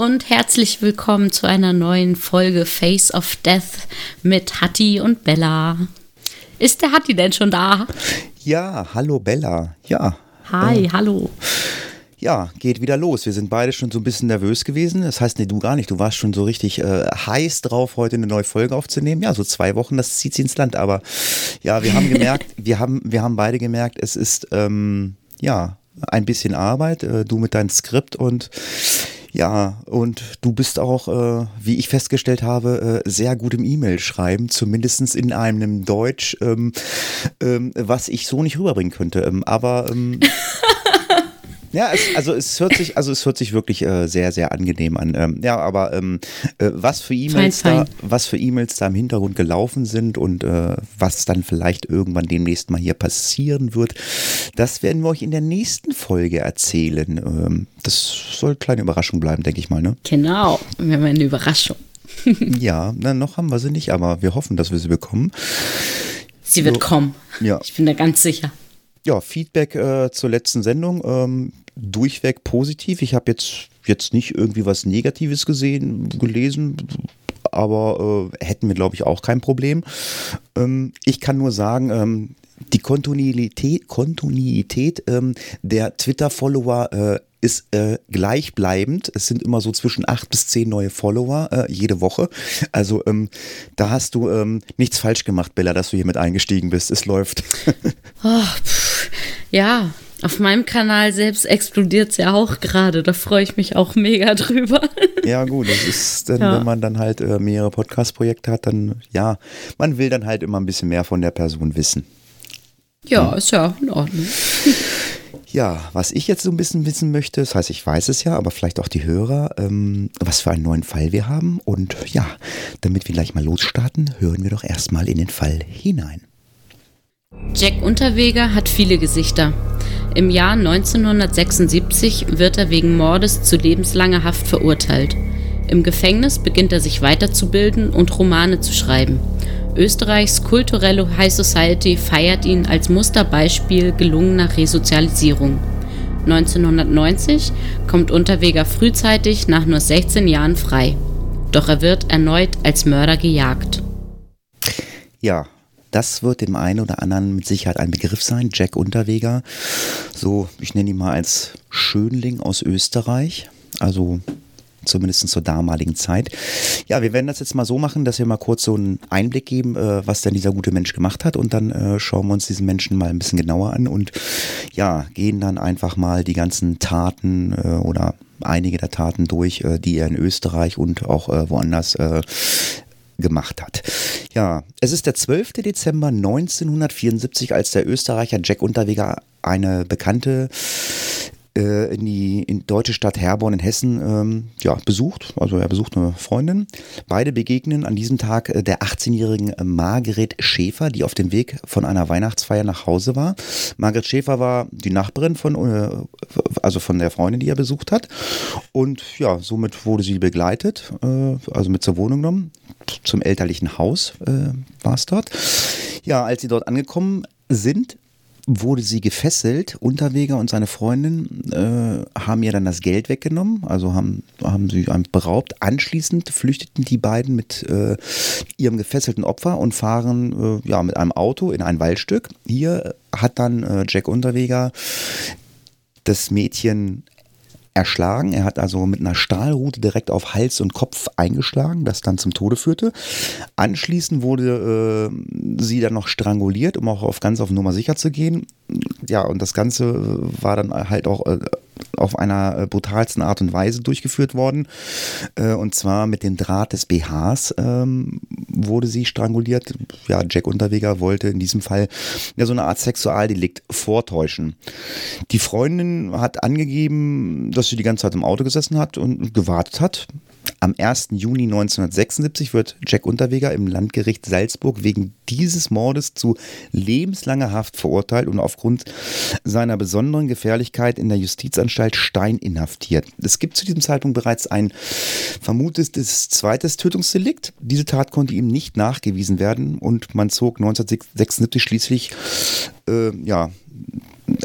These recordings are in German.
Und herzlich willkommen zu einer neuen Folge Face of Death mit Hatti und Bella. Ist der Hatti denn schon da? Ja, hallo Bella. Ja. Hi, hallo. Ja, geht wieder los. Wir sind beide schon so ein bisschen nervös gewesen. Das heißt, nee, du gar nicht. Du warst schon so richtig äh, heiß drauf, heute eine neue Folge aufzunehmen. Ja, so zwei Wochen, das zieht sie ins Land. Aber ja, wir haben gemerkt, wir haben, wir haben beide gemerkt, es ist ähm, ja ein bisschen Arbeit. Äh, du mit deinem Skript und ja, und du bist auch, äh, wie ich festgestellt habe, äh, sehr gut im E-Mail schreiben, zumindest in einem Deutsch, ähm, ähm, was ich so nicht rüberbringen könnte. Ähm, aber ähm, ja, es, also es hört sich, also es hört sich wirklich äh, sehr, sehr angenehm an. Ähm, ja, aber ähm, äh, was für E-Mails da, was für E-Mails da im Hintergrund gelaufen sind und äh, was dann vielleicht irgendwann demnächst mal hier passieren wird, das werden wir euch in der nächsten Folge erzählen. Ähm, das soll eine kleine Überraschung bleiben, denke ich mal, ne? Genau, wir haben eine Überraschung. ja, na, noch haben wir sie nicht, aber wir hoffen, dass wir sie bekommen. Sie wird so, kommen. Ja. Ich bin da ganz sicher. Ja, Feedback äh, zur letzten Sendung. Ähm, durchweg positiv. Ich habe jetzt, jetzt nicht irgendwie was Negatives gesehen, gelesen, aber äh, hätten wir, glaube ich, auch kein Problem. Ähm, ich kann nur sagen, ähm, die Kontinuität, Kontinuität ähm, der Twitter-Follower äh, ist äh, gleichbleibend. Es sind immer so zwischen acht bis zehn neue Follower äh, jede Woche. Also ähm, da hast du ähm, nichts falsch gemacht, Bella, dass du hier mit eingestiegen bist. Es läuft. pff, ja, auf meinem Kanal selbst explodiert es ja auch gerade. Da freue ich mich auch mega drüber. Ja, gut, das ist dann, ja. wenn man dann halt äh, mehrere Podcast-Projekte hat, dann ja, man will dann halt immer ein bisschen mehr von der Person wissen. Ja, ist ja in Ordnung. Ja, was ich jetzt so ein bisschen wissen möchte, das heißt, ich weiß es ja, aber vielleicht auch die Hörer, ähm, was für einen neuen Fall wir haben. Und ja, damit wir gleich mal losstarten, hören wir doch erstmal in den Fall hinein. Jack Unterweger hat viele Gesichter. Im Jahr 1976 wird er wegen Mordes zu lebenslanger Haft verurteilt. Im Gefängnis beginnt er sich weiterzubilden und Romane zu schreiben. Österreichs kulturelle High Society feiert ihn als Musterbeispiel gelungener Resozialisierung. 1990 kommt Unterweger frühzeitig nach nur 16 Jahren frei. Doch er wird erneut als Mörder gejagt. Ja, das wird dem einen oder anderen mit Sicherheit ein Begriff sein. Jack Unterweger, so ich nenne ihn mal als Schönling aus Österreich. Also zumindest zur damaligen Zeit. Ja, wir werden das jetzt mal so machen, dass wir mal kurz so einen Einblick geben, äh, was denn dieser gute Mensch gemacht hat und dann äh, schauen wir uns diesen Menschen mal ein bisschen genauer an und ja, gehen dann einfach mal die ganzen Taten äh, oder einige der Taten durch, äh, die er in Österreich und auch äh, woanders äh, gemacht hat. Ja, es ist der 12. Dezember 1974, als der Österreicher Jack Unterweger eine bekannte äh, in die in deutsche Stadt Herborn in Hessen ähm, ja, besucht. Also er besucht eine Freundin. Beide begegnen an diesem Tag äh, der 18-jährigen Margret Schäfer, die auf dem Weg von einer Weihnachtsfeier nach Hause war. Margret Schäfer war die Nachbarin von, äh, also von der Freundin, die er besucht hat. Und ja, somit wurde sie begleitet, äh, also mit zur Wohnung genommen. Zum elterlichen Haus äh, war es dort. Ja, als sie dort angekommen sind, wurde sie gefesselt. Unterweger und seine Freundin äh, haben ihr dann das Geld weggenommen, also haben, haben sie beraubt. Anschließend flüchteten die beiden mit äh, ihrem gefesselten Opfer und fahren äh, ja, mit einem Auto in ein Waldstück. Hier hat dann äh, Jack Unterweger das Mädchen erschlagen. Er hat also mit einer Stahlrute direkt auf Hals und Kopf eingeschlagen, das dann zum Tode führte. Anschließend wurde äh, sie dann noch stranguliert, um auch auf ganz auf Nummer sicher zu gehen. Ja, und das Ganze war dann halt auch äh, auf einer äh, brutalsten Art und Weise durchgeführt worden. Äh, und zwar mit dem Draht des BHs ähm, wurde sie stranguliert. Ja, Jack Unterweger wollte in diesem Fall ja so eine Art Sexualdelikt vortäuschen. Die Freundin hat angegeben, dass sie die ganze Zeit im Auto gesessen hat und gewartet hat. Am 1. Juni 1976 wird Jack Unterweger im Landgericht Salzburg wegen dieses Mordes zu lebenslanger Haft verurteilt und aufgrund seiner besonderen Gefährlichkeit in der Justizanstalt Stein inhaftiert. Es gibt zu diesem Zeitpunkt bereits ein vermutetes zweites Tötungsdelikt. Diese Tat konnte ihm nicht nachgewiesen werden und man zog 1976 schließlich äh, ja,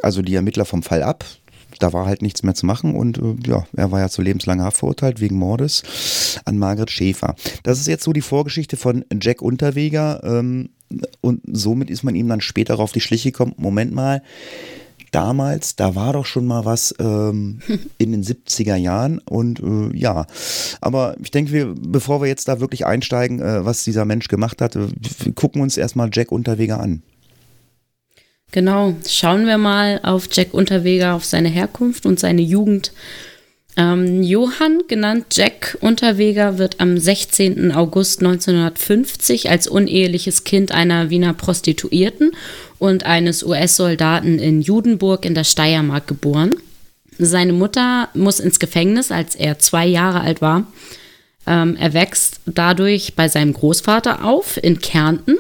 also die Ermittler vom Fall ab da war halt nichts mehr zu machen und äh, ja, er war ja zu lebenslanger Haft verurteilt wegen Mordes an Margret Schäfer. Das ist jetzt so die Vorgeschichte von Jack Unterweger ähm, und somit ist man ihm dann später auf die Schliche gekommen. Moment mal, damals, da war doch schon mal was ähm, in den 70er Jahren und äh, ja, aber ich denke, wir, bevor wir jetzt da wirklich einsteigen, äh, was dieser Mensch gemacht hat, äh, gucken uns erstmal Jack Unterweger an. Genau, schauen wir mal auf Jack Unterweger, auf seine Herkunft und seine Jugend. Ähm, Johann, genannt Jack Unterweger, wird am 16. August 1950 als uneheliches Kind einer Wiener Prostituierten und eines US-Soldaten in Judenburg in der Steiermark geboren. Seine Mutter muss ins Gefängnis, als er zwei Jahre alt war. Ähm, er wächst dadurch bei seinem Großvater auf in Kärnten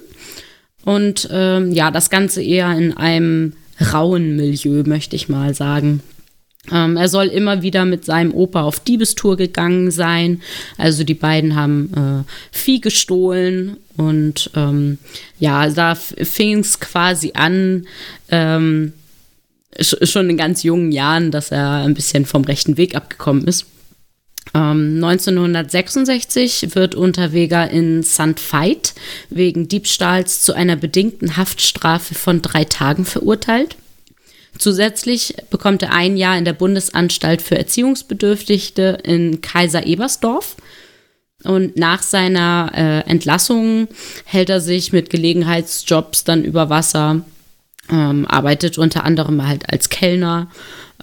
und ähm, ja, das Ganze eher in einem rauen Milieu, möchte ich mal sagen. Ähm, er soll immer wieder mit seinem Opa auf Diebestour gegangen sein. Also die beiden haben äh, Vieh gestohlen und ähm, ja, da fing es quasi an, ähm, schon in ganz jungen Jahren, dass er ein bisschen vom rechten Weg abgekommen ist. 1966 ähm, wird Unterweger in St. Veit wegen Diebstahls zu einer bedingten Haftstrafe von drei Tagen verurteilt. Zusätzlich bekommt er ein Jahr in der Bundesanstalt für Erziehungsbedürftigte in Kaiser Ebersdorf. Und nach seiner äh, Entlassung hält er sich mit Gelegenheitsjobs dann über Wasser, ähm, arbeitet unter anderem halt als Kellner.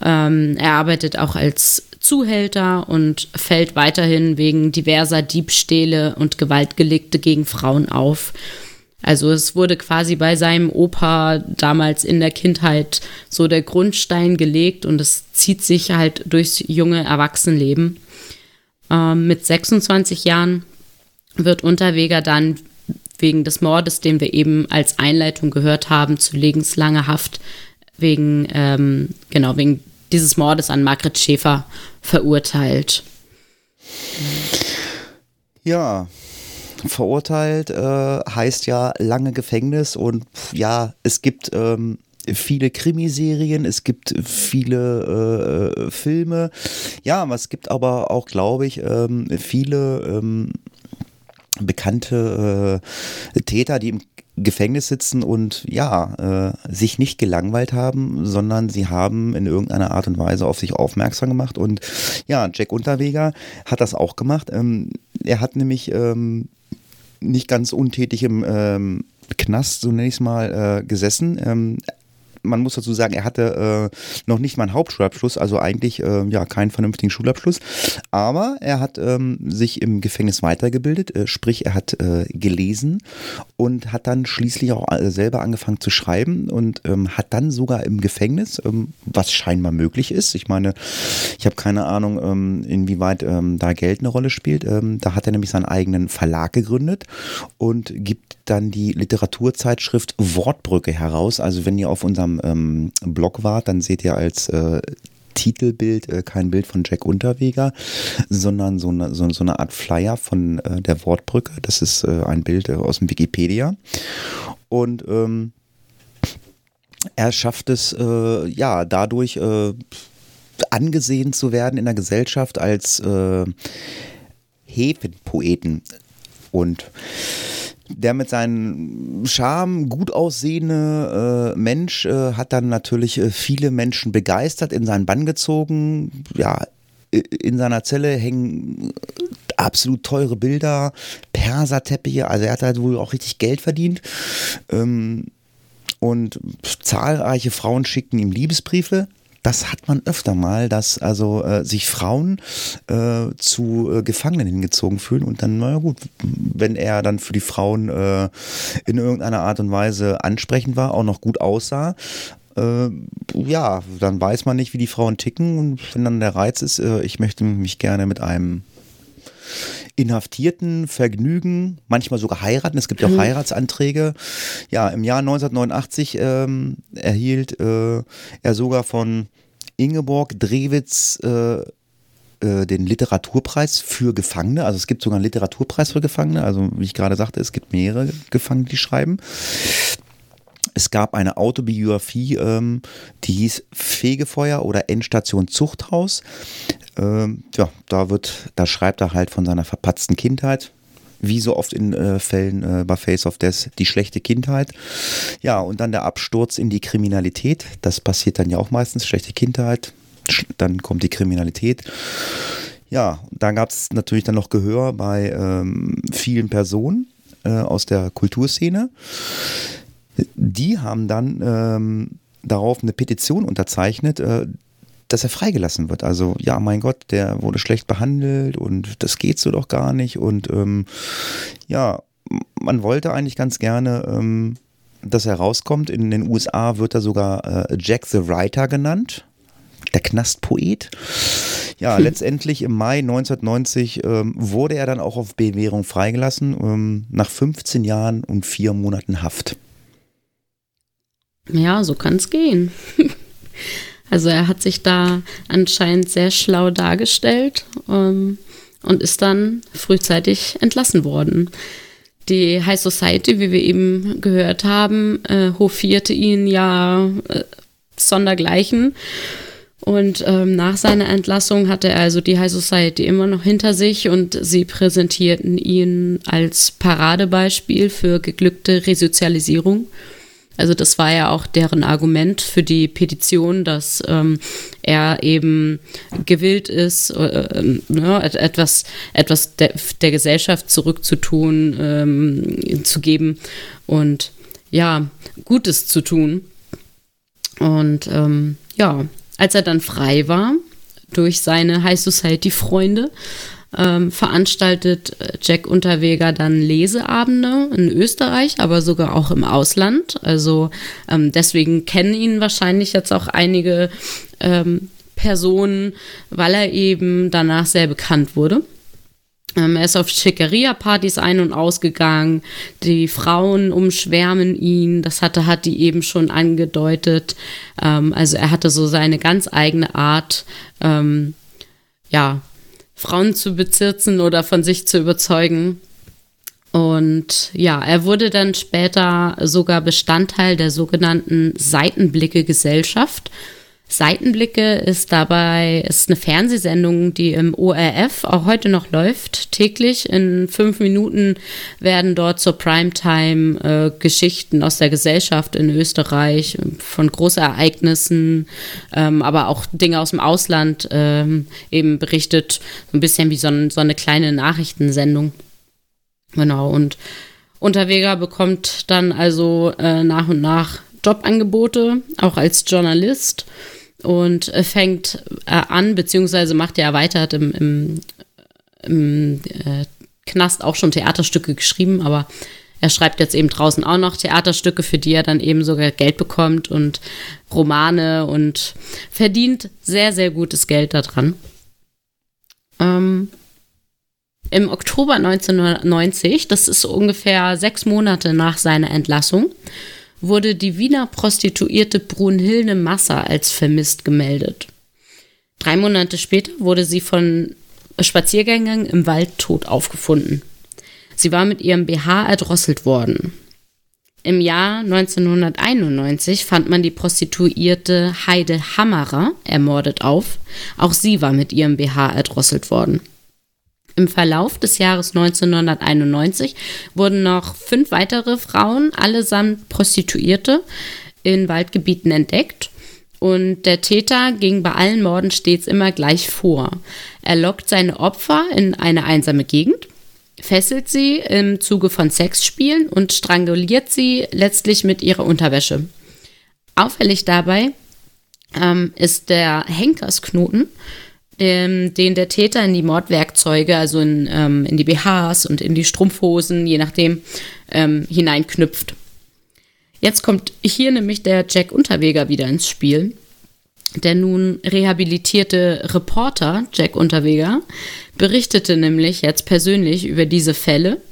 Ähm, er arbeitet auch als Zuhälter und fällt weiterhin wegen diverser Diebstähle und Gewaltgelegte gegen Frauen auf. Also es wurde quasi bei seinem Opa damals in der Kindheit so der Grundstein gelegt und es zieht sich halt durchs junge Erwachsenenleben. Ähm, mit 26 Jahren wird Unterweger dann wegen des Mordes, den wir eben als Einleitung gehört haben, zu lebenslanger Haft wegen, ähm, genau, wegen dieses Mordes an Margret Schäfer verurteilt. Ja, verurteilt äh, heißt ja lange Gefängnis und ja, es gibt ähm, viele Krimiserien, es gibt viele äh, Filme, ja, es gibt aber auch, glaube ich, ähm, viele ähm, bekannte äh, Täter, die im Gefängnis sitzen und ja, äh, sich nicht gelangweilt haben, sondern sie haben in irgendeiner Art und Weise auf sich aufmerksam gemacht. Und ja, Jack Unterweger hat das auch gemacht. Ähm, er hat nämlich ähm, nicht ganz untätig im ähm, Knast, so nenne ich es mal, äh, gesessen. Ähm, man muss dazu sagen, er hatte äh, noch nicht mal einen Hauptschulabschluss, also eigentlich äh, ja keinen vernünftigen Schulabschluss. Aber er hat ähm, sich im Gefängnis weitergebildet, äh, sprich er hat äh, gelesen und hat dann schließlich auch äh, selber angefangen zu schreiben und ähm, hat dann sogar im Gefängnis, ähm, was scheinbar möglich ist. Ich meine, ich habe keine Ahnung, ähm, inwieweit ähm, da Geld eine Rolle spielt. Ähm, da hat er nämlich seinen eigenen Verlag gegründet und gibt dann die Literaturzeitschrift Wortbrücke heraus. Also wenn ihr auf unserem ähm, Blog wart, dann seht ihr als äh, Titelbild äh, kein Bild von Jack Unterweger, sondern so eine, so, so eine Art Flyer von äh, der Wortbrücke. Das ist äh, ein Bild äh, aus dem Wikipedia. Und ähm, er schafft es äh, ja dadurch angesehen zu werden in der Gesellschaft als äh, Hefenpoeten. Und der mit seinem Charme gut aussehende äh, Mensch äh, hat dann natürlich äh, viele Menschen begeistert, in seinen Bann gezogen. Ja, in seiner Zelle hängen absolut teure Bilder, Perserteppiche, also er hat halt wohl auch richtig Geld verdient. Ähm, und zahlreiche Frauen schickten ihm Liebesbriefe. Das hat man öfter mal, dass also äh, sich Frauen äh, zu äh, Gefangenen hingezogen fühlen und dann, naja gut, wenn er dann für die Frauen äh, in irgendeiner Art und Weise ansprechend war, auch noch gut aussah, äh, ja, dann weiß man nicht, wie die Frauen ticken und wenn dann der Reiz ist, äh, ich möchte mich gerne mit einem Inhaftierten vergnügen, manchmal sogar heiraten. Es gibt ja auch mhm. Heiratsanträge. Ja, im Jahr 1989 ähm, erhielt äh, er sogar von Ingeborg Drewitz äh, äh, den Literaturpreis für Gefangene. Also es gibt sogar einen Literaturpreis für Gefangene. Also wie ich gerade sagte, es gibt mehrere Gefangene, die schreiben. Es gab eine Autobiografie, ähm, die hieß Fegefeuer oder Endstation Zuchthaus. Ähm, ja, da wird, da schreibt er halt von seiner verpatzten Kindheit, wie so oft in äh, Fällen äh, bei Face of Death, die schlechte Kindheit. Ja, und dann der Absturz in die Kriminalität. Das passiert dann ja auch meistens, schlechte Kindheit, dann kommt die Kriminalität. Ja, da gab es natürlich dann noch Gehör bei ähm, vielen Personen äh, aus der Kulturszene. Die haben dann ähm, darauf eine Petition unterzeichnet, äh, dass er freigelassen wird. Also, ja, mein Gott, der wurde schlecht behandelt und das geht so doch gar nicht. Und ähm, ja, man wollte eigentlich ganz gerne, ähm, dass er rauskommt. In den USA wird er sogar äh, Jack the Writer genannt, der Knastpoet. Ja, hm. letztendlich im Mai 1990 ähm, wurde er dann auch auf Bewährung freigelassen, ähm, nach 15 Jahren und vier Monaten Haft. Ja, so kann es gehen. Also er hat sich da anscheinend sehr schlau dargestellt ähm, und ist dann frühzeitig entlassen worden. Die High Society, wie wir eben gehört haben, äh, hofierte ihn ja äh, sondergleichen. Und ähm, nach seiner Entlassung hatte er also die High Society immer noch hinter sich und sie präsentierten ihn als Paradebeispiel für geglückte Resozialisierung. Also das war ja auch deren Argument für die Petition, dass ähm, er eben gewillt ist, äh, äh, ne, etwas, etwas der, der Gesellschaft zurückzutun, ähm, zu geben und ja, Gutes zu tun. Und ähm, ja, als er dann frei war durch seine High Society Freunde, ähm, veranstaltet äh, Jack Unterweger dann Leseabende in Österreich, aber sogar auch im Ausland. Also ähm, deswegen kennen ihn wahrscheinlich jetzt auch einige ähm, Personen, weil er eben danach sehr bekannt wurde. Ähm, er ist auf Schickeria-Partys ein- und ausgegangen. Die Frauen umschwärmen ihn. Das hatte, hat die eben schon angedeutet. Ähm, also er hatte so seine ganz eigene Art, ähm, ja, Frauen zu bezirzen oder von sich zu überzeugen. Und ja, er wurde dann später sogar Bestandteil der sogenannten Seitenblicke-Gesellschaft. Seitenblicke ist dabei ist eine Fernsehsendung, die im ORF auch heute noch läuft. Täglich in fünf Minuten werden dort zur Primetime äh, Geschichten aus der Gesellschaft in Österreich von Großereignissen, ähm, aber auch Dinge aus dem Ausland ähm, eben berichtet. ein bisschen wie so, ein, so eine kleine Nachrichtensendung. Genau. Und Unterweger bekommt dann also äh, nach und nach Jobangebote, auch als Journalist und fängt äh, an, beziehungsweise macht er erweitert im, im, im äh, Knast auch schon Theaterstücke geschrieben, aber er schreibt jetzt eben draußen auch noch Theaterstücke, für die er dann eben sogar Geld bekommt und Romane und verdient sehr, sehr gutes Geld daran. Ähm, Im Oktober 1990, das ist ungefähr sechs Monate nach seiner Entlassung, wurde die Wiener Prostituierte Brunhilde Masser als vermisst gemeldet. Drei Monate später wurde sie von Spaziergängern im Wald tot aufgefunden. Sie war mit ihrem BH erdrosselt worden. Im Jahr 1991 fand man die Prostituierte Heide Hammerer ermordet auf. Auch sie war mit ihrem BH erdrosselt worden. Im Verlauf des Jahres 1991 wurden noch fünf weitere Frauen, allesamt Prostituierte, in Waldgebieten entdeckt. Und der Täter ging bei allen Morden stets immer gleich vor. Er lockt seine Opfer in eine einsame Gegend, fesselt sie im Zuge von Sexspielen und stranguliert sie letztlich mit ihrer Unterwäsche. Auffällig dabei ähm, ist der Henkersknoten, ähm, den der Täter in die Mordwerkzeuge, also in, ähm, in die BHs und in die Strumpfhosen, je nachdem, ähm, hineinknüpft. Jetzt kommt hier nämlich der Jack Unterweger wieder ins Spiel. Der nun rehabilitierte Reporter Jack Unterweger berichtete nämlich jetzt persönlich über diese Fälle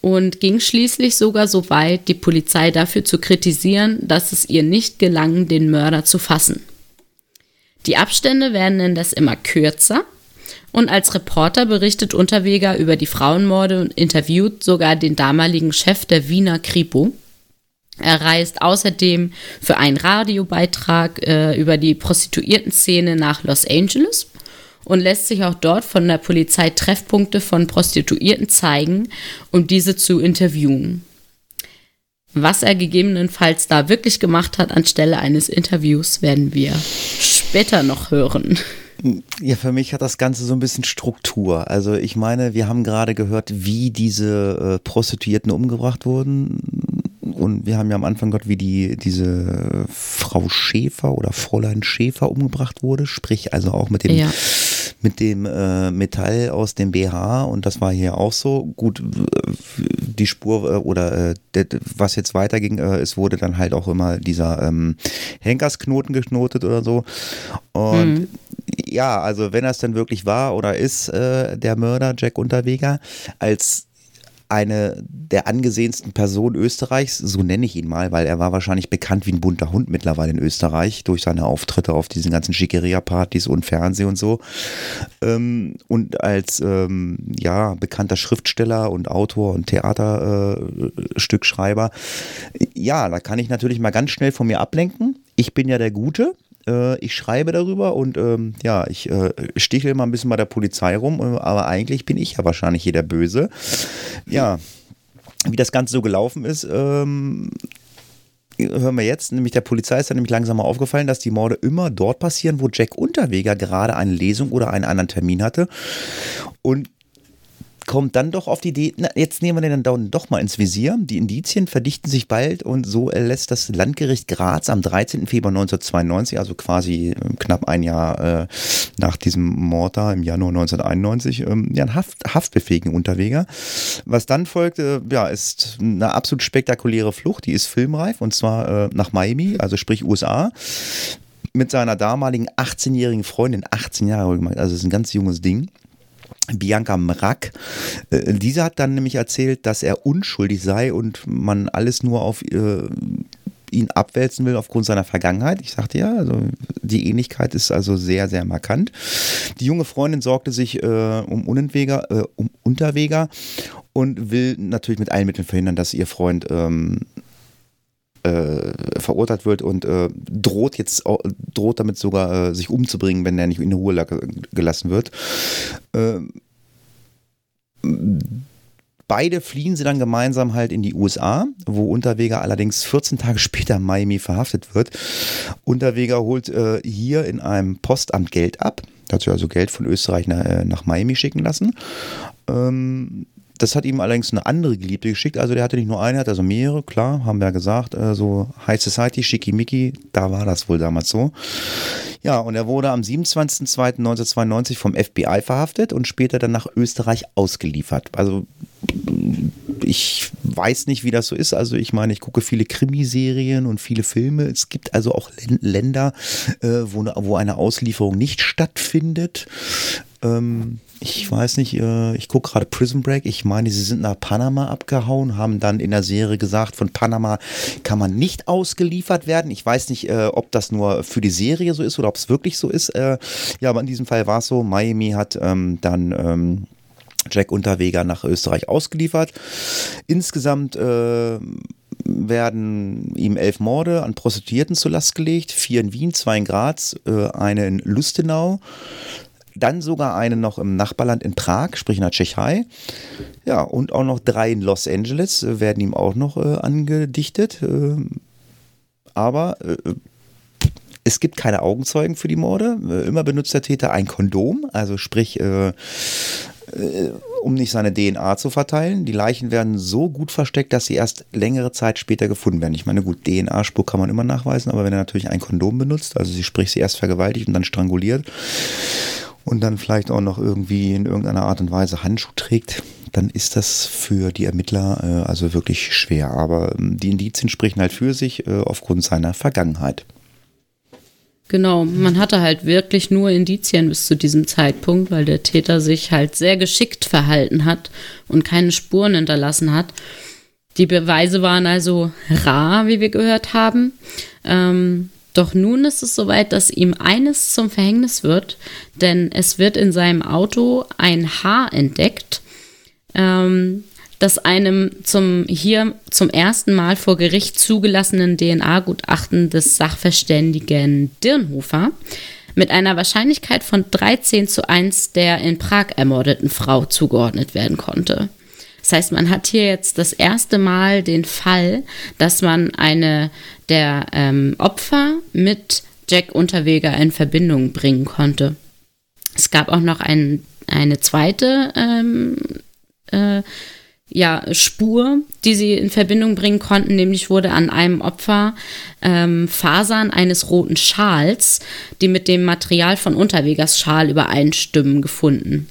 und ging schließlich sogar so weit, die Polizei dafür zu kritisieren, dass es ihr nicht gelang, den Mörder zu fassen. Die Abstände werden indes immer kürzer und als Reporter berichtet Unterweger über die Frauenmorde und interviewt sogar den damaligen Chef der Wiener Kripo. Er reist außerdem für einen Radiobeitrag äh, über die Prostituiertenszene nach Los Angeles und lässt sich auch dort von der Polizei Treffpunkte von Prostituierten zeigen, um diese zu interviewen. Was er gegebenenfalls da wirklich gemacht hat anstelle eines Interviews, werden wir später noch hören. Ja, für mich hat das Ganze so ein bisschen Struktur. Also ich meine, wir haben gerade gehört, wie diese äh, Prostituierten umgebracht wurden. Und wir haben ja am Anfang gehört, wie die, diese Frau Schäfer oder Fräulein Schäfer umgebracht wurde. Sprich also auch mit dem ja mit dem äh, Metall aus dem BH und das war hier auch so. Gut, die Spur äh, oder äh, was jetzt weiterging, äh, es wurde dann halt auch immer dieser ähm, Henkersknoten geknotet oder so. Und mhm. ja, also wenn das dann wirklich war oder ist, äh, der Mörder Jack Unterweger, als eine der angesehensten Personen Österreichs, so nenne ich ihn mal, weil er war wahrscheinlich bekannt wie ein bunter Hund mittlerweile in Österreich durch seine Auftritte auf diesen ganzen Schickeria-Partys und Fernsehen und so. Ähm, und als ähm, ja, bekannter Schriftsteller und Autor und Theaterstückschreiber, äh, ja, da kann ich natürlich mal ganz schnell von mir ablenken. Ich bin ja der Gute äh, ich schreibe darüber und ähm, ja, ich äh, stichle mal ein bisschen bei der Polizei rum, äh, aber eigentlich bin ich ja wahrscheinlich hier der Böse. Ja, wie das Ganze so gelaufen ist, ähm, hören wir jetzt, nämlich der Polizei ist dann nämlich langsam mal aufgefallen, dass die Morde immer dort passieren, wo Jack Unterweger gerade eine Lesung oder einen anderen Termin hatte. Und kommt dann doch auf die Idee, na, jetzt nehmen wir den dann doch mal ins Visier. Die Indizien verdichten sich bald und so erlässt das Landgericht Graz am 13. Februar 1992, also quasi äh, knapp ein Jahr äh, nach diesem Mord da im Januar 1991, ähm, ja, einen Haft, haftbefähigen Unterweger. Was dann folgte, ja, ist eine absolut spektakuläre Flucht, die ist filmreif und zwar äh, nach Miami, also sprich USA mit seiner damaligen 18-jährigen Freundin, 18 Jahre gemacht, also ist ein ganz junges Ding. Bianca Mrack. Äh, diese hat dann nämlich erzählt, dass er unschuldig sei und man alles nur auf äh, ihn abwälzen will aufgrund seiner Vergangenheit. Ich sagte ja, also die Ähnlichkeit ist also sehr, sehr markant. Die junge Freundin sorgte sich äh, um, Unentweger, äh, um Unterweger und will natürlich mit allen Mitteln verhindern, dass ihr Freund ähm, äh, verurteilt wird und äh, droht jetzt droht damit sogar äh, sich umzubringen, wenn er nicht in Ruhe gelassen wird. Ähm, beide fliehen sie dann gemeinsam halt in die USA, wo Unterweger allerdings 14 Tage später in Miami verhaftet wird. Unterweger holt äh, hier in einem Postamt Geld ab. Dazu also Geld von Österreich nach, äh, nach Miami schicken lassen. Ähm, das hat ihm allerdings eine andere Geliebte geschickt. Also der hatte nicht nur eine, hatte also mehrere, klar, haben wir ja gesagt. Äh, so High Society, Schickimicki, da war das wohl damals so. Ja, und er wurde am 27.02.1992 vom FBI verhaftet und später dann nach Österreich ausgeliefert. Also ich weiß nicht, wie das so ist. Also ich meine, ich gucke viele Krimiserien und viele Filme. Es gibt also auch Länder, äh, wo, wo eine Auslieferung nicht stattfindet. Ähm, ich weiß nicht, äh, ich gucke gerade Prison Break. Ich meine, sie sind nach Panama abgehauen, haben dann in der Serie gesagt, von Panama kann man nicht ausgeliefert werden. Ich weiß nicht, äh, ob das nur für die Serie so ist oder ob es wirklich so ist. Äh, ja, aber in diesem Fall war es so. Miami hat ähm, dann ähm, Jack Unterweger nach Österreich ausgeliefert. Insgesamt äh, werden ihm elf Morde an Prostituierten zur Last gelegt, vier in Wien, zwei in Graz, äh, eine in Lustenau, dann sogar eine noch im Nachbarland in Prag, sprich in der Tschechei. Ja, und auch noch drei in Los Angeles äh, werden ihm auch noch äh, angedichtet. Äh, aber äh, es gibt keine Augenzeugen für die Morde. Äh, immer benutzt der Täter ein Kondom, also sprich, äh, um nicht seine DNA zu verteilen. Die Leichen werden so gut versteckt, dass sie erst längere Zeit später gefunden werden. Ich meine, gut, DNA-Spur kann man immer nachweisen, aber wenn er natürlich ein Kondom benutzt, also sie sprich sie erst vergewaltigt und dann stranguliert und dann vielleicht auch noch irgendwie in irgendeiner Art und Weise Handschuh trägt, dann ist das für die Ermittler äh, also wirklich schwer. Aber ähm, die Indizien sprechen halt für sich äh, aufgrund seiner Vergangenheit. Genau, man hatte halt wirklich nur Indizien bis zu diesem Zeitpunkt, weil der Täter sich halt sehr geschickt verhalten hat und keine Spuren hinterlassen hat. Die Beweise waren also rar, wie wir gehört haben. Ähm, doch nun ist es soweit, dass ihm eines zum Verhängnis wird, denn es wird in seinem Auto ein Haar entdeckt, ähm, das einem zum hier zum ersten Mal vor Gericht zugelassenen DNA-Gutachten des Sachverständigen Dirnhofer mit einer Wahrscheinlichkeit von 13 zu 1 der in Prag ermordeten Frau zugeordnet werden konnte. Das heißt, man hat hier jetzt das erste Mal den Fall, dass man eine der ähm, Opfer mit Jack Unterweger in Verbindung bringen konnte. Es gab auch noch ein, eine zweite ähm, äh, ja, Spur, die sie in Verbindung bringen konnten, nämlich wurde an einem Opfer ähm, Fasern eines roten Schals, die mit dem Material von Unterwegers Schal übereinstimmen, gefunden.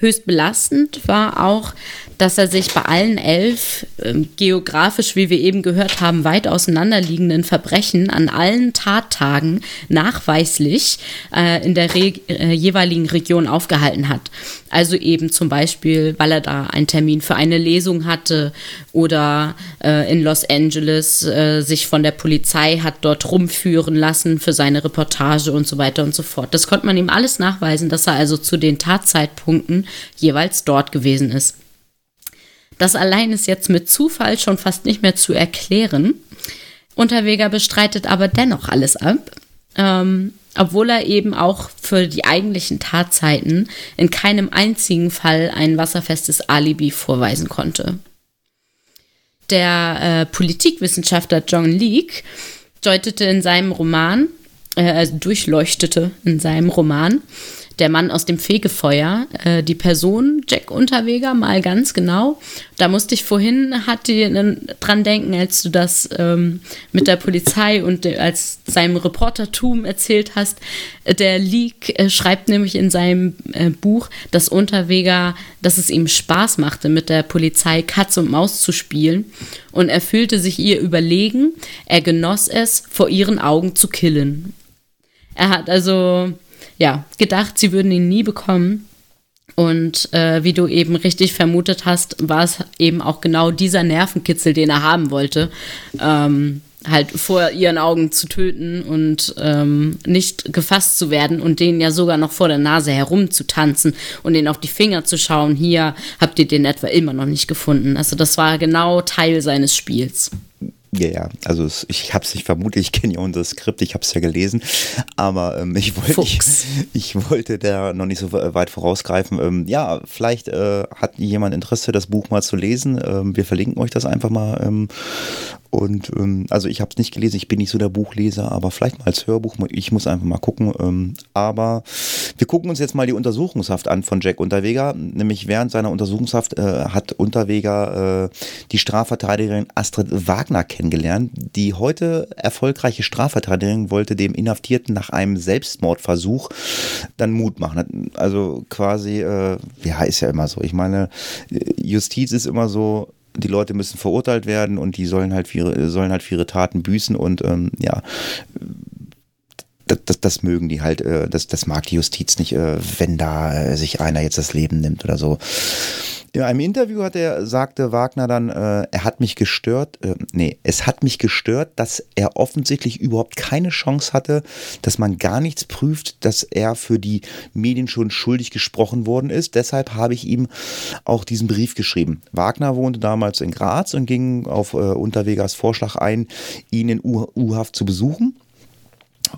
Höchst belastend war auch, dass er sich bei allen elf äh, geografisch, wie wir eben gehört haben, weit auseinanderliegenden Verbrechen an allen Tattagen nachweislich äh, in der Re äh, jeweiligen Region aufgehalten hat. Also eben zum Beispiel, weil er da einen Termin für eine Lesung hatte oder äh, in Los Angeles äh, sich von der Polizei hat dort rumführen lassen für seine Reportage und so weiter und so fort. Das konnte man ihm alles nachweisen, dass er also zu den Tatzeitpunkten jeweils dort gewesen ist. Das allein ist jetzt mit Zufall schon fast nicht mehr zu erklären. Unterweger bestreitet aber dennoch alles ab. Ähm, obwohl er eben auch für die eigentlichen Tatzeiten in keinem einzigen Fall ein wasserfestes Alibi vorweisen konnte. Der äh, Politikwissenschaftler John Leake deutete in seinem Roman, äh, also durchleuchtete in seinem Roman, der Mann aus dem Fegefeuer, äh, die Person Jack Unterweger mal ganz genau. Da musste ich vorhin, hatte dran denken, als du das ähm, mit der Polizei und als seinem Reportertum erzählt hast. Der Leak äh, schreibt nämlich in seinem äh, Buch, dass Unterweger, dass es ihm Spaß machte, mit der Polizei Katz und Maus zu spielen. Und er fühlte sich ihr überlegen. Er genoss es, vor ihren Augen zu killen. Er hat also ja, gedacht, sie würden ihn nie bekommen. Und äh, wie du eben richtig vermutet hast, war es eben auch genau dieser Nervenkitzel, den er haben wollte, ähm, halt vor ihren Augen zu töten und ähm, nicht gefasst zu werden und denen ja sogar noch vor der Nase herumzutanzen und denen auf die Finger zu schauen. Hier habt ihr den etwa immer noch nicht gefunden. Also das war genau Teil seines Spiels. Ja, ja, also ich habe es nicht vermutet, ich kenne ja unser Skript, ich habe es ja gelesen, aber ähm, ich, wollte, ich, ich, wollte da noch nicht so weit vorausgreifen. Ähm, ja, vielleicht äh, hat jemand Interesse, das Buch mal zu lesen. Ähm, wir verlinken euch das einfach mal ähm, und ähm, also ich habe es nicht gelesen, ich bin nicht so der Buchleser, aber vielleicht mal als Hörbuch, ich muss einfach mal gucken. Ähm, aber wir gucken uns jetzt mal die Untersuchungshaft an von Jack Unterweger. Nämlich während seiner Untersuchungshaft äh, hat Unterweger äh, die Strafverteidigerin Astrid Wagner kennengelernt. Die heute erfolgreiche Strafverteidigerin wollte dem Inhaftierten nach einem Selbstmordversuch dann Mut machen. Also quasi, äh, ja, ist ja immer so. Ich meine, Justiz ist immer so, die Leute müssen verurteilt werden und die sollen halt für ihre, sollen halt für ihre Taten büßen und ähm, ja, das, das, das, mögen die halt, äh, das, das mag die Justiz nicht, äh, wenn da äh, sich einer jetzt das Leben nimmt oder so. In einem Interview hat er, sagte Wagner dann, äh, er hat mich gestört, äh, nee, es hat mich gestört, dass er offensichtlich überhaupt keine Chance hatte, dass man gar nichts prüft, dass er für die Medien schon schuldig gesprochen worden ist. Deshalb habe ich ihm auch diesen Brief geschrieben. Wagner wohnte damals in Graz und ging auf äh, Unterwegers Vorschlag ein, ihn in U-Haft zu besuchen.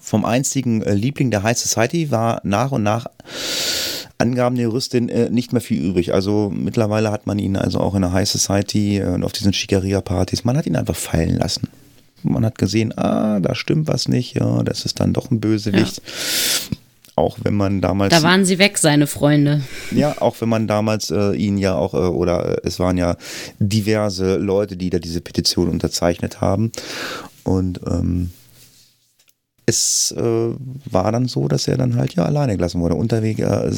Vom einzigen äh, Liebling der High Society war nach und nach Angaben der Juristin äh, nicht mehr viel übrig. Also mittlerweile hat man ihn also auch in der High Society äh, und auf diesen Schickeria-Partys, man hat ihn einfach fallen lassen. Man hat gesehen, ah, da stimmt was nicht, ja, das ist dann doch ein Bösewicht. Ja. auch wenn man damals. Da waren sie weg, seine Freunde. Ja, auch wenn man damals äh, ihn ja auch, oder es waren ja diverse Leute, die da diese Petition unterzeichnet haben. Und ähm, es äh, war dann so, dass er dann halt ja alleine gelassen wurde. Unterwegs äh,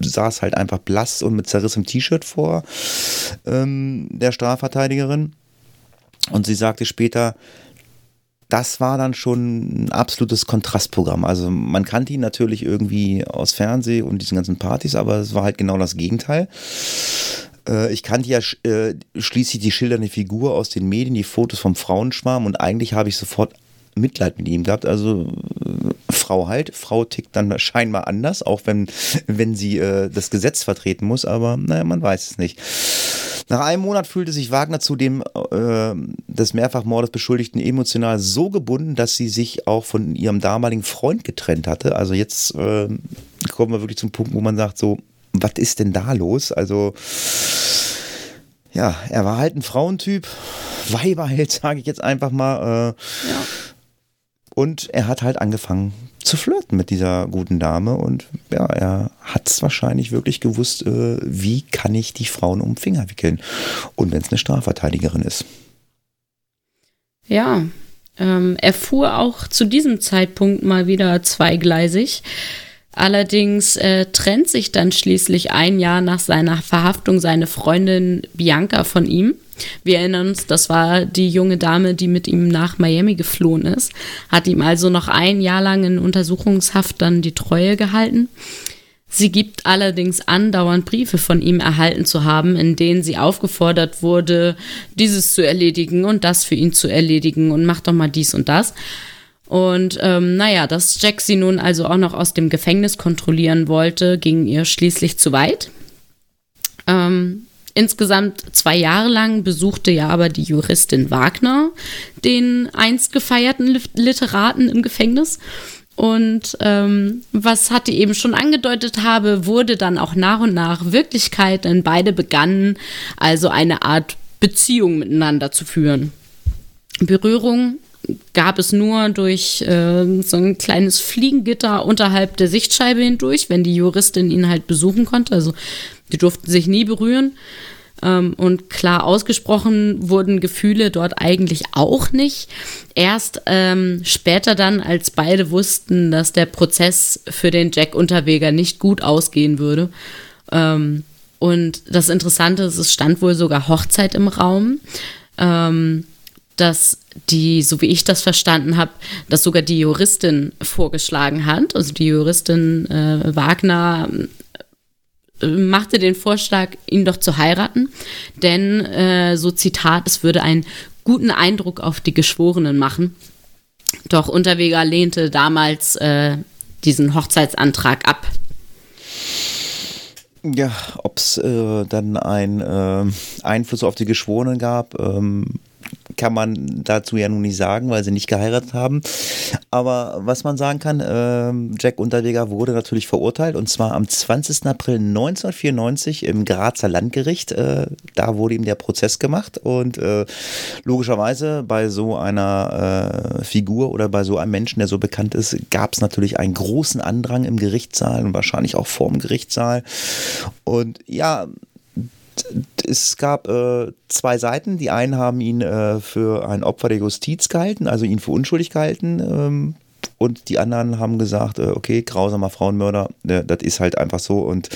saß halt einfach blass und mit zerrissenem T-Shirt vor ähm, der Strafverteidigerin. Und sie sagte später, das war dann schon ein absolutes Kontrastprogramm. Also man kannte ihn natürlich irgendwie aus Fernsehen und diesen ganzen Partys, aber es war halt genau das Gegenteil. Äh, ich kannte ja äh, schließlich die schildernde Figur aus den Medien, die Fotos vom Frauenschwarm und eigentlich habe ich sofort Mitleid mit ihm gehabt. Also äh, Frau halt, Frau tickt dann scheinbar anders, auch wenn, wenn sie äh, das Gesetz vertreten muss, aber naja, man weiß es nicht. Nach einem Monat fühlte sich Wagner zu dem äh, des Mehrfachmordes Beschuldigten emotional so gebunden, dass sie sich auch von ihrem damaligen Freund getrennt hatte. Also jetzt äh, kommen wir wirklich zum Punkt, wo man sagt, so, was ist denn da los? Also ja, er war halt ein Frauentyp, Weiberheld, sage ich jetzt einfach mal. Äh, ja. Und er hat halt angefangen zu flirten mit dieser guten Dame und ja, er hat es wahrscheinlich wirklich gewusst, äh, wie kann ich die Frauen um den Finger wickeln. Und wenn es eine Strafverteidigerin ist. Ja, ähm, er fuhr auch zu diesem Zeitpunkt mal wieder zweigleisig. Allerdings äh, trennt sich dann schließlich ein Jahr nach seiner Verhaftung seine Freundin Bianca von ihm. Wir erinnern uns, das war die junge Dame, die mit ihm nach Miami geflohen ist, hat ihm also noch ein Jahr lang in Untersuchungshaft dann die Treue gehalten. Sie gibt allerdings andauernd Briefe von ihm erhalten zu haben, in denen sie aufgefordert wurde, dieses zu erledigen und das für ihn zu erledigen und mach doch mal dies und das. Und ähm, naja, dass Jack sie nun also auch noch aus dem Gefängnis kontrollieren wollte, ging ihr schließlich zu weit. Ähm, Insgesamt zwei Jahre lang besuchte ja aber die Juristin Wagner den einst gefeierten Literaten im Gefängnis. Und ähm, was Hattie eben schon angedeutet habe, wurde dann auch nach und nach Wirklichkeit, denn beide begannen also eine Art Beziehung miteinander zu führen. Berührung gab es nur durch äh, so ein kleines Fliegengitter unterhalb der Sichtscheibe hindurch, wenn die Juristin ihn halt besuchen konnte. Also die durften sich nie berühren. Ähm, und klar ausgesprochen wurden Gefühle dort eigentlich auch nicht. Erst ähm, später dann, als beide wussten, dass der Prozess für den Jack Unterweger nicht gut ausgehen würde. Ähm, und das Interessante ist, es stand wohl sogar Hochzeit im Raum. Ähm, dass die, so wie ich das verstanden habe, dass sogar die Juristin vorgeschlagen hat. Also die Juristin äh, Wagner machte den Vorschlag, ihn doch zu heiraten, denn, äh, so Zitat, es würde einen guten Eindruck auf die Geschworenen machen. Doch Unterweger lehnte damals äh, diesen Hochzeitsantrag ab. Ja, ob es äh, dann einen äh, Einfluss auf die Geschworenen gab, ähm, kann man dazu ja nun nicht sagen, weil sie nicht geheiratet haben. Aber was man sagen kann, äh, Jack Unterweger wurde natürlich verurteilt und zwar am 20. April 1994 im Grazer Landgericht. Äh, da wurde ihm der Prozess gemacht und äh, logischerweise bei so einer äh, Figur oder bei so einem Menschen, der so bekannt ist, gab es natürlich einen großen Andrang im Gerichtssaal und wahrscheinlich auch vorm Gerichtssaal. Und ja, es gab äh, zwei Seiten. Die einen haben ihn äh, für ein Opfer der Justiz gehalten, also ihn für unschuldig gehalten. Ähm, und die anderen haben gesagt, äh, okay, grausamer Frauenmörder, das ist halt einfach so und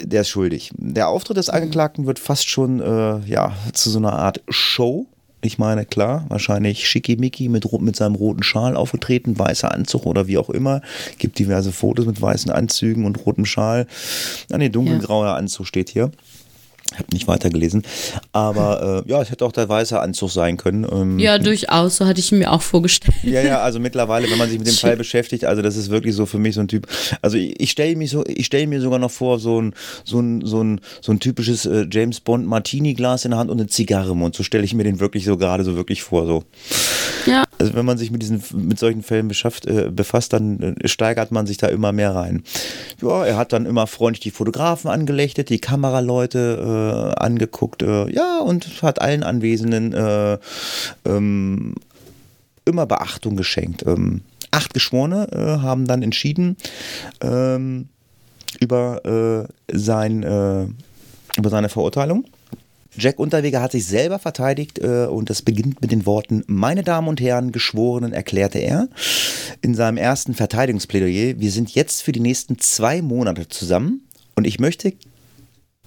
der ist schuldig. Der Auftritt des Angeklagten wird fast schon äh, ja, zu so einer Art Show ich meine, klar, wahrscheinlich schickimicki mit, mit seinem roten Schal aufgetreten, weißer Anzug oder wie auch immer. Gibt diverse Fotos mit weißen Anzügen und rotem Schal. Ah, nee, dunkelgrauer ja. Anzug steht hier. Ich habe nicht weitergelesen. Aber äh, ja, es hätte auch der weiße Anzug sein können. Ähm, ja, durchaus. So hatte ich mir auch vorgestellt. Ja, ja, also mittlerweile, wenn man sich mit dem Fall beschäftigt, also das ist wirklich so für mich so ein Typ. Also ich, ich stelle mich so, ich stelle mir sogar noch vor, so ein, so ein, so ein, so ein typisches äh, James Bond Martini-Glas in der Hand und eine Zigarre im Mund. So stelle ich mir den wirklich so gerade so wirklich vor. So. Ja. Also wenn man sich mit diesen, mit solchen Fällen beschafft, äh, befasst, dann äh, steigert man sich da immer mehr rein. Ja, er hat dann immer freundlich die Fotografen angelächelt, die Kameraleute, äh, angeguckt, äh, ja, und hat allen Anwesenden äh, ähm, immer Beachtung geschenkt. Ähm, acht Geschworene äh, haben dann entschieden ähm, über, äh, sein, äh, über seine Verurteilung. Jack Unterweger hat sich selber verteidigt äh, und das beginnt mit den Worten, meine Damen und Herren, Geschworenen, erklärte er in seinem ersten Verteidigungsplädoyer, wir sind jetzt für die nächsten zwei Monate zusammen und ich möchte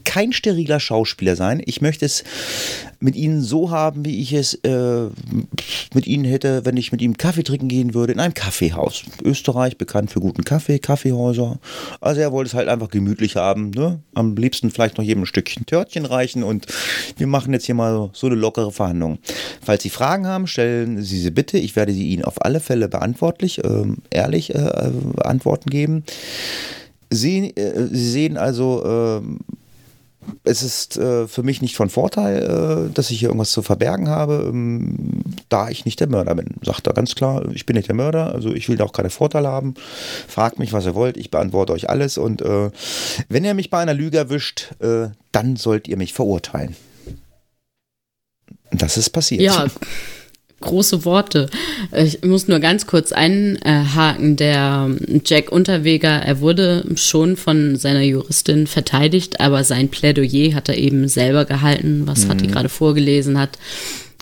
kein steriler Schauspieler sein. Ich möchte es mit ihnen so haben, wie ich es äh, mit ihnen hätte, wenn ich mit ihm Kaffee trinken gehen würde, in einem Kaffeehaus. Österreich, bekannt für guten Kaffee, Kaffeehäuser. Also er wollte es halt einfach gemütlich haben. Ne? Am liebsten vielleicht noch jedem ein Stückchen Törtchen reichen und wir machen jetzt hier mal so eine lockere Verhandlung. Falls Sie Fragen haben, stellen Sie sie bitte. Ich werde sie Ihnen auf alle Fälle beantwortlich, äh, ehrlich äh, Antworten geben. Sie, äh, Sie sehen also, ähm, es ist äh, für mich nicht von Vorteil, äh, dass ich hier irgendwas zu verbergen habe, ähm, da ich nicht der Mörder bin. Sagt er ganz klar, ich bin nicht der Mörder, also ich will da auch keine Vorteile haben. Fragt mich, was ihr wollt, ich beantworte euch alles und äh, wenn ihr mich bei einer Lüge erwischt, äh, dann sollt ihr mich verurteilen. Das ist passiert. Ja, große Worte. Ich muss nur ganz kurz einhaken. Der Jack Unterweger, er wurde schon von seiner Juristin verteidigt, aber sein Plädoyer hat er eben selber gehalten, was mhm. Hatti gerade vorgelesen hat.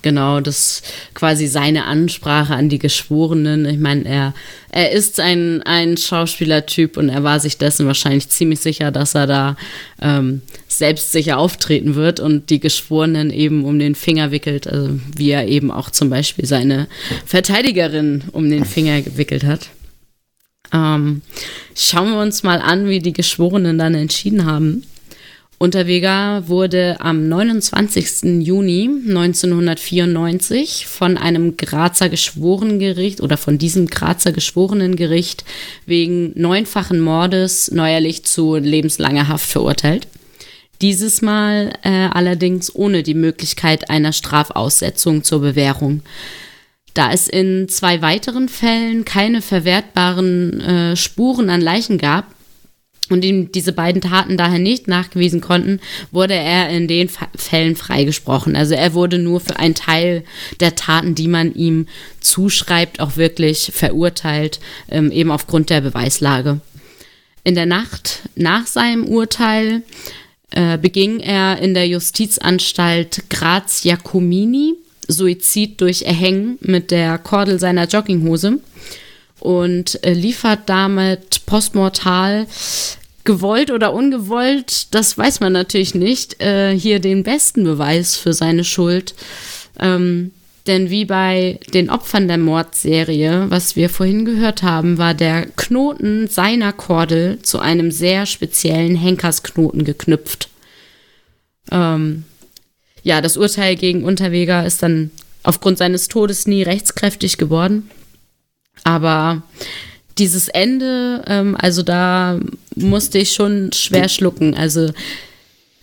Genau, das quasi seine Ansprache an die Geschworenen. Ich meine, er, er ist ein, ein Schauspielertyp und er war sich dessen wahrscheinlich ziemlich sicher, dass er da ähm, selbstsicher auftreten wird und die Geschworenen eben um den Finger wickelt, also wie er eben auch zum Beispiel seine Verteidigerin um den Finger gewickelt hat. Ähm, schauen wir uns mal an, wie die Geschworenen dann entschieden haben. Unterweger wurde am 29. Juni 1994 von einem Grazer Geschworenengericht oder von diesem Grazer Geschworenengericht wegen neunfachen Mordes neuerlich zu lebenslanger Haft verurteilt. Dieses Mal äh, allerdings ohne die Möglichkeit einer Strafaussetzung zur Bewährung. Da es in zwei weiteren Fällen keine verwertbaren äh, Spuren an Leichen gab, und ihm diese beiden Taten daher nicht nachgewiesen konnten, wurde er in den Fällen freigesprochen. Also er wurde nur für einen Teil der Taten, die man ihm zuschreibt, auch wirklich verurteilt, ähm, eben aufgrund der Beweislage. In der Nacht nach seinem Urteil äh, beging er in der Justizanstalt Graz Jacomini Suizid durch Erhängen mit der Kordel seiner Jogginghose und äh, liefert damit postmortal gewollt oder ungewollt, das weiß man natürlich nicht, äh, hier den besten Beweis für seine Schuld. Ähm, denn wie bei den Opfern der Mordserie, was wir vorhin gehört haben, war der Knoten seiner Kordel zu einem sehr speziellen Henkersknoten geknüpft. Ähm, ja, das Urteil gegen Unterweger ist dann aufgrund seines Todes nie rechtskräftig geworden. Aber dieses Ende, ähm, also da musste ich schon schwer schlucken. Also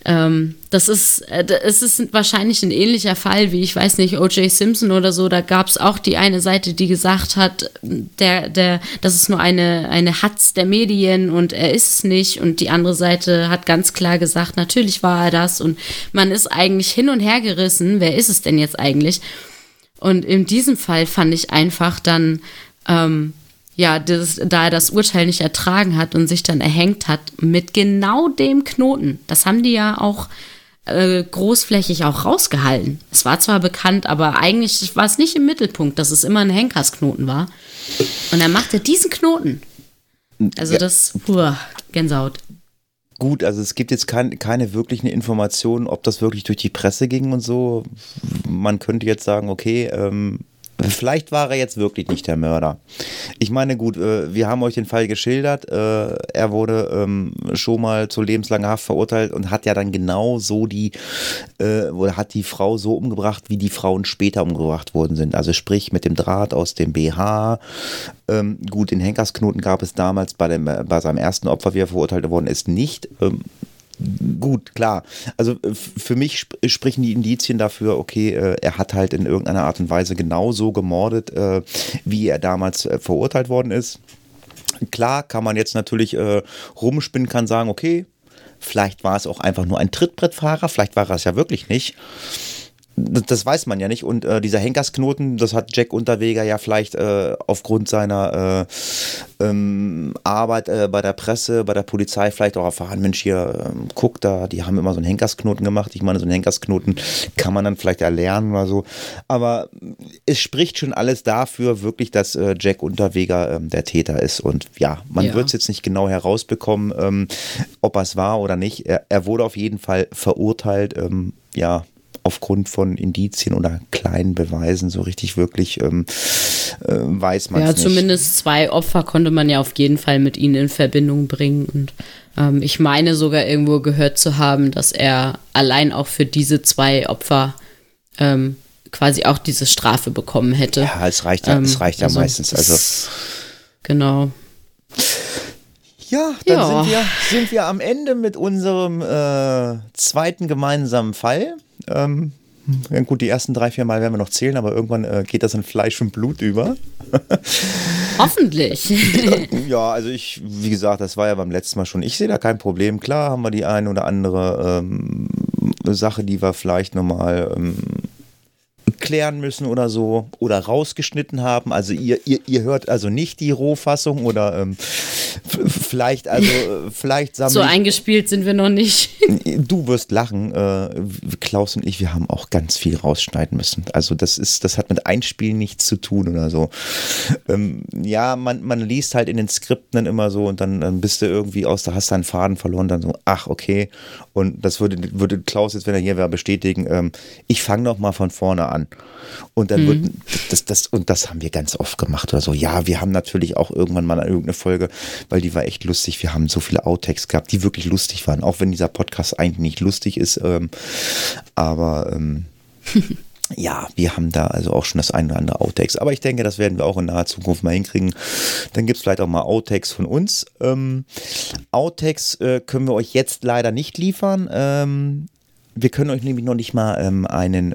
ähm, das ist, äh, es ist wahrscheinlich ein ähnlicher Fall wie, ich weiß nicht, O.J. Simpson oder so. Da gab es auch die eine Seite, die gesagt hat, der, der, das ist nur eine, eine Hatz der Medien und er ist es nicht. Und die andere Seite hat ganz klar gesagt, natürlich war er das. Und man ist eigentlich hin und her gerissen. Wer ist es denn jetzt eigentlich? Und in diesem Fall fand ich einfach dann, ähm, ja, das, da er das Urteil nicht ertragen hat und sich dann erhängt hat, mit genau dem Knoten. Das haben die ja auch äh, großflächig auch rausgehalten. Es war zwar bekannt, aber eigentlich war es nicht im Mittelpunkt, dass es immer ein Henkersknoten war. Und er machte diesen Knoten. Also das, puh, Gänsehaut. Gut, also es gibt jetzt kein, keine wirklichen Informationen, ob das wirklich durch die Presse ging und so. Man könnte jetzt sagen, okay, ähm, Vielleicht war er jetzt wirklich nicht der Mörder. Ich meine, gut, äh, wir haben euch den Fall geschildert. Äh, er wurde ähm, schon mal zu lebenslanger Haft verurteilt und hat ja dann genau so die, äh, oder hat die Frau so umgebracht, wie die Frauen später umgebracht worden sind. Also sprich mit dem Draht aus dem BH. Ähm, gut, den Henkersknoten gab es damals bei, dem, bei seinem ersten Opfer, wie er verurteilt worden ist, nicht. Gut, klar. Also äh, für mich sp sprechen die Indizien dafür, okay, äh, er hat halt in irgendeiner Art und Weise genauso gemordet, äh, wie er damals äh, verurteilt worden ist. Klar kann man jetzt natürlich äh, rumspinnen, kann sagen, okay, vielleicht war es auch einfach nur ein Trittbrettfahrer, vielleicht war er es ja wirklich nicht. Das, weiß man ja nicht. Und äh, dieser Henkersknoten, das hat Jack Unterweger ja vielleicht äh, aufgrund seiner äh, ähm, Arbeit äh, bei der Presse, bei der Polizei vielleicht auch erfahren, Mensch, hier, ähm, guck da, die haben immer so einen Henkersknoten gemacht. Ich meine, so einen Henkersknoten kann man dann vielleicht erlernen oder so. Aber es spricht schon alles dafür, wirklich, dass äh, Jack Unterweger ähm, der Täter ist. Und ja, man ja. wird es jetzt nicht genau herausbekommen, ähm, ob er es war oder nicht. Er, er, wurde auf jeden Fall verurteilt. Ähm, ja, aufgrund von Indizien oder kleinen Beweisen so richtig wirklich ähm, äh, weiß man ja, nicht. Ja, zumindest zwei Opfer konnte man ja auf jeden Fall mit ihnen in Verbindung bringen. Und ähm, ich meine sogar irgendwo gehört zu haben, dass er allein auch für diese zwei Opfer ähm, quasi auch diese Strafe bekommen hätte. Ja, es reicht ja, es ähm, reicht ja also meistens. Also genau. Ja, dann ja. Sind, wir, sind wir am Ende mit unserem äh, zweiten gemeinsamen Fall. Ähm, gut, die ersten drei, vier Mal werden wir noch zählen, aber irgendwann äh, geht das in Fleisch und Blut über. Hoffentlich. ja, also ich, wie gesagt, das war ja beim letzten Mal schon. Ich sehe da kein Problem. Klar haben wir die eine oder andere ähm, Sache, die wir vielleicht nochmal ähm, klären müssen oder so oder rausgeschnitten haben. Also ihr, ihr, ihr hört also nicht die Rohfassung oder ähm, vielleicht, also vielleicht So eingespielt sind wir noch nicht. Du wirst lachen. Äh, Klaus und ich, wir haben auch ganz viel rausschneiden müssen. Also das ist, das hat mit Einspielen nichts zu tun oder so. Ähm, ja, man, man liest halt in den Skripten dann immer so und dann, dann bist du irgendwie aus, da hast du einen Faden verloren, dann so, ach, okay. Und das würde, würde Klaus jetzt, wenn er hier wäre, bestätigen, ähm, ich fange noch mal von vorne an. Und dann mhm. wird das, das, und das haben wir ganz oft gemacht oder so. Ja, wir haben natürlich auch irgendwann mal irgendeine Folge, weil die war echt lustig. Wir haben so viele Outtakes gehabt, die wirklich lustig waren, auch wenn dieser Podcast eigentlich nicht lustig ist. Ähm, aber ähm, ja, wir haben da also auch schon das eine oder andere Outtakes. Aber ich denke, das werden wir auch in naher Zukunft mal hinkriegen. Dann gibt es vielleicht auch mal Outtakes von uns. Ähm, Outtakes äh, können wir euch jetzt leider nicht liefern. Ähm, wir können euch nämlich noch nicht mal ähm, einen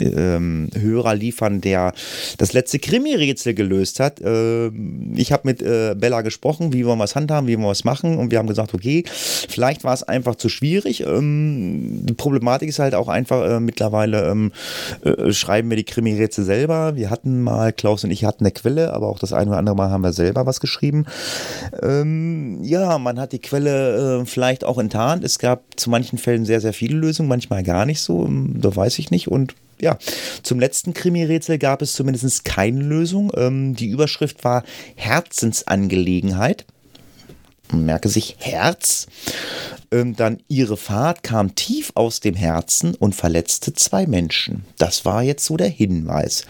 ähm, ähm, Hörer liefern, der das letzte Krimi-Rätsel gelöst hat. Äh, ich habe mit äh, Bella gesprochen, wie wollen wir es handhaben, wie wollen wir es machen und wir haben gesagt, okay, vielleicht war es einfach zu schwierig. Ähm, die Problematik ist halt auch einfach, äh, mittlerweile ähm, äh, schreiben wir die Krimi-Rätsel selber. Wir hatten mal, Klaus und ich hatten eine Quelle, aber auch das eine oder andere Mal haben wir selber was geschrieben. Ähm, ja, man hat die Quelle äh, vielleicht auch enttarnt. Es gab zu manchen Fällen sehr, sehr viele Lösungen, manchmal gar nicht so. Ähm, da weiß ich nicht. Und ja, zum letzten Krimi-Rätsel gab es zumindest keine Lösung. Ähm, die Überschrift war Herzensangelegenheit. Merke sich Herz. Ähm, dann ihre Fahrt kam tief aus dem Herzen und verletzte zwei Menschen. Das war jetzt so der Hinweis.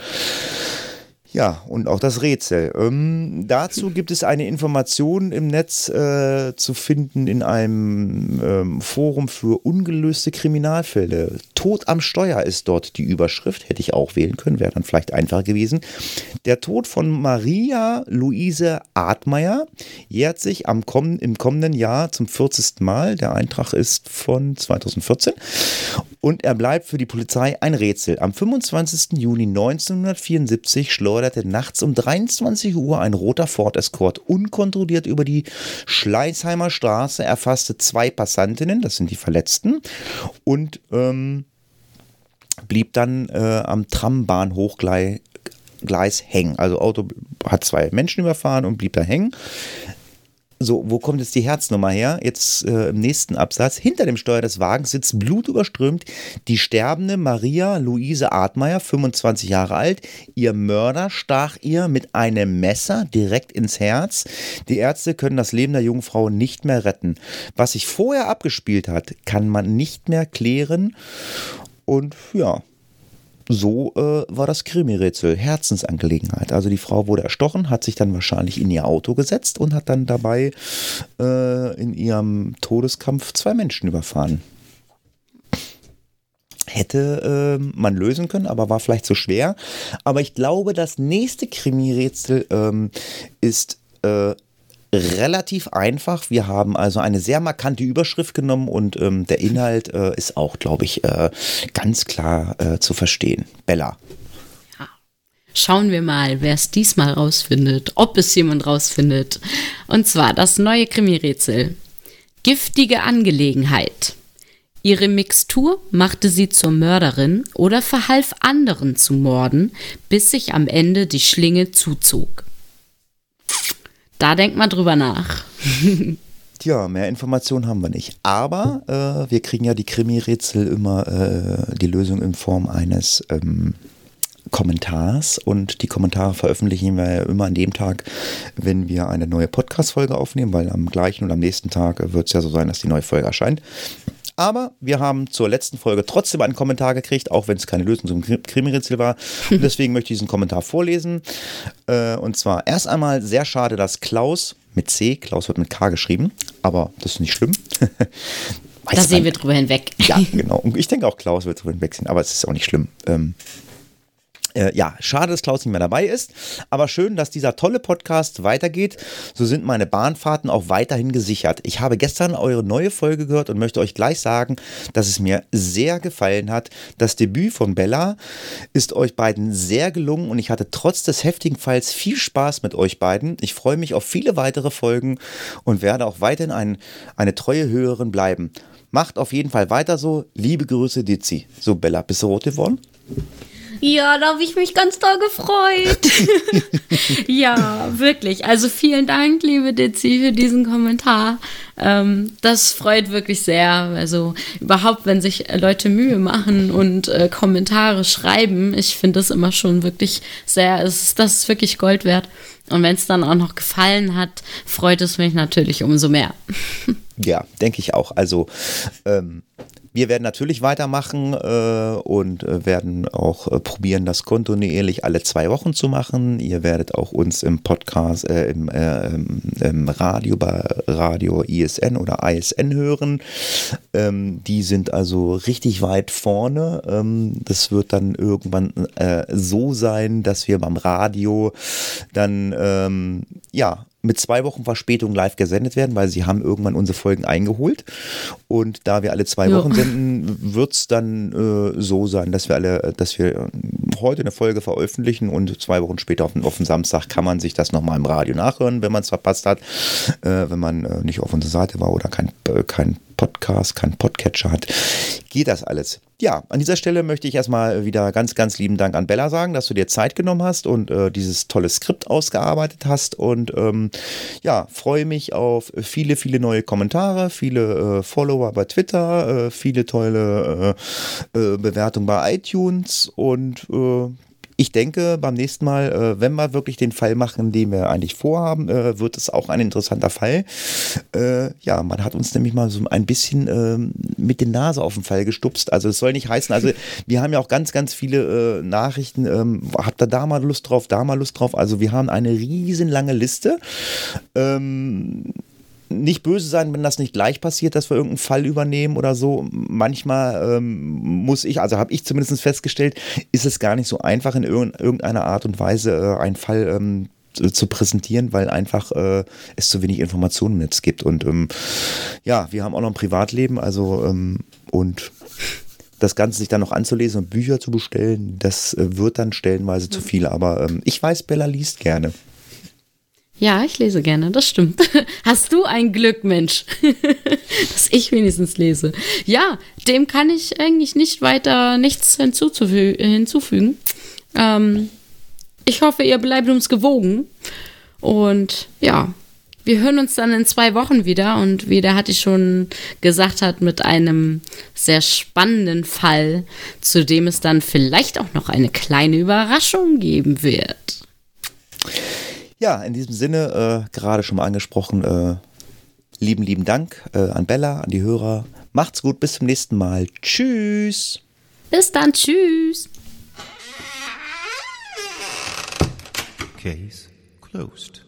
Ja, und auch das Rätsel. Ähm, dazu gibt es eine Information im Netz äh, zu finden in einem ähm, Forum für ungelöste Kriminalfälle. Tod am Steuer ist dort die Überschrift. Hätte ich auch wählen können, wäre dann vielleicht einfacher gewesen. Der Tod von Maria Luise Admeier jährt sich am komm im kommenden Jahr zum 40. Mal. Der Eintrag ist von 2014 und er bleibt für die Polizei ein Rätsel. Am 25. Juni 1974 schleuderte nachts um 23 Uhr ein roter Ford Escort unkontrolliert über die Schleißheimer Straße, erfasste zwei Passantinnen, das sind die Verletzten, und ähm, blieb dann äh, am Trambahnhochgleis hängen. Also Auto hat zwei Menschen überfahren und blieb da hängen. So, wo kommt jetzt die Herznummer her? Jetzt äh, im nächsten Absatz. Hinter dem Steuer des Wagens sitzt blutüberströmt die sterbende Maria Luise Artmeier, 25 Jahre alt. Ihr Mörder stach ihr mit einem Messer direkt ins Herz. Die Ärzte können das Leben der Jungfrau nicht mehr retten. Was sich vorher abgespielt hat, kann man nicht mehr klären. Und ja, so äh, war das Krimi-Rätsel Herzensangelegenheit. Also die Frau wurde erstochen, hat sich dann wahrscheinlich in ihr Auto gesetzt und hat dann dabei äh, in ihrem Todeskampf zwei Menschen überfahren. Hätte äh, man lösen können, aber war vielleicht zu schwer. Aber ich glaube, das nächste Krimi-Rätsel ähm, ist äh, relativ einfach. Wir haben also eine sehr markante Überschrift genommen und ähm, der Inhalt äh, ist auch, glaube ich, äh, ganz klar äh, zu verstehen. Bella. Ja. Schauen wir mal, wer es diesmal rausfindet, ob es jemand rausfindet. Und zwar das neue Krimi-Rätsel. Giftige Angelegenheit. Ihre Mixtur machte sie zur Mörderin oder verhalf anderen zu morden, bis sich am Ende die Schlinge zuzog. Da denkt man drüber nach. Tja, mehr Informationen haben wir nicht. Aber äh, wir kriegen ja die Krimi-Rätsel immer äh, die Lösung in Form eines ähm, Kommentars und die Kommentare veröffentlichen wir ja immer an dem Tag, wenn wir eine neue Podcast-Folge aufnehmen, weil am gleichen und am nächsten Tag wird es ja so sein, dass die neue Folge erscheint. Aber wir haben zur letzten Folge trotzdem einen Kommentar gekriegt, auch wenn es keine Lösung zum Krimi-Rätsel war. Und deswegen möchte ich diesen Kommentar vorlesen. Äh, und zwar erst einmal sehr schade, dass Klaus mit C, Klaus wird mit K geschrieben, aber das ist nicht schlimm. da sehen wir drüber hinweg. Ja, genau. Und ich denke auch, Klaus wird drüber hinwegsehen, aber es ist auch nicht schlimm. Ähm, äh, ja, schade, dass Klaus nicht mehr dabei ist, aber schön, dass dieser tolle Podcast weitergeht. So sind meine Bahnfahrten auch weiterhin gesichert. Ich habe gestern eure neue Folge gehört und möchte euch gleich sagen, dass es mir sehr gefallen hat. Das Debüt von Bella ist euch beiden sehr gelungen und ich hatte trotz des heftigen Falls viel Spaß mit euch beiden. Ich freue mich auf viele weitere Folgen und werde auch weiterhin ein, eine treue Hörerin bleiben. Macht auf jeden Fall weiter so. Liebe Grüße, Dizzy. So, Bella, bist du rot geworden? Ja, da habe ich mich ganz doll gefreut. ja, wirklich. Also vielen Dank, liebe Dizzy, für diesen Kommentar. Ähm, das freut wirklich sehr. Also überhaupt, wenn sich Leute Mühe machen und äh, Kommentare schreiben, ich finde das immer schon wirklich sehr, es ist, das ist wirklich Gold wert. Und wenn es dann auch noch gefallen hat, freut es mich natürlich umso mehr. ja, denke ich auch. Also ähm, wir werden natürlich weitermachen äh, und äh, werden auch äh, probieren, das kontinuierlich alle zwei Wochen zu machen. Ihr werdet auch uns im Podcast, äh, im, äh, im, Radio bei Radio ISN oder ISN hören. Ähm, die sind also richtig weit vorne. Ähm, das wird dann irgendwann äh, so sein, dass wir beim Radio dann ähm, ja mit zwei Wochen Verspätung live gesendet werden, weil sie haben irgendwann unsere Folgen eingeholt. Und da wir alle zwei ja. Wochen senden, wird es dann äh, so sein, dass wir alle, dass wir äh, heute eine Folge veröffentlichen und zwei Wochen später auf, auf den Samstag kann man sich das nochmal im Radio nachhören, wenn man es verpasst hat, äh, wenn man äh, nicht auf unserer Seite war oder kein, äh, kein Podcast, kein Podcatcher hat, geht das alles. Ja, an dieser Stelle möchte ich erstmal wieder ganz, ganz lieben Dank an Bella sagen, dass du dir Zeit genommen hast und äh, dieses tolle Skript ausgearbeitet hast. Und ähm, ja, freue mich auf viele, viele neue Kommentare, viele äh, Follower bei Twitter, äh, viele tolle äh, äh, Bewertungen bei iTunes und äh, ich denke, beim nächsten Mal, äh, wenn wir wirklich den Fall machen, den wir eigentlich vorhaben, äh, wird es auch ein interessanter Fall. Äh, ja, man hat uns nämlich mal so ein bisschen ähm, mit der Nase auf den Fall gestupst. Also es soll nicht heißen, also wir haben ja auch ganz, ganz viele äh, Nachrichten. Ähm, habt ihr da mal Lust drauf, da mal Lust drauf? Also wir haben eine riesenlange Liste. Ähm, nicht böse sein, wenn das nicht gleich passiert, dass wir irgendeinen Fall übernehmen oder so. Manchmal ähm, muss ich, also habe ich zumindest festgestellt, ist es gar nicht so einfach in irgendeiner Art und Weise äh, einen Fall ähm, zu präsentieren, weil einfach äh, es zu wenig Informationen im Netz gibt. Und ähm, ja, wir haben auch noch ein Privatleben, also ähm, und das Ganze sich dann noch anzulesen und Bücher zu bestellen, das äh, wird dann stellenweise zu viel. Aber ähm, ich weiß, Bella liest gerne. Ja, ich lese gerne, das stimmt. Hast du ein Glück, Mensch, dass ich wenigstens lese. Ja, dem kann ich eigentlich nicht weiter nichts hinzufü hinzufügen. Ähm, ich hoffe, ihr bleibt uns gewogen. Und ja, wir hören uns dann in zwei Wochen wieder. Und wie der Hatti schon gesagt hat, mit einem sehr spannenden Fall, zu dem es dann vielleicht auch noch eine kleine Überraschung geben wird. Ja, in diesem Sinne, äh, gerade schon mal angesprochen, äh, lieben, lieben Dank äh, an Bella, an die Hörer. Macht's gut, bis zum nächsten Mal. Tschüss. Bis dann, tschüss. Case closed.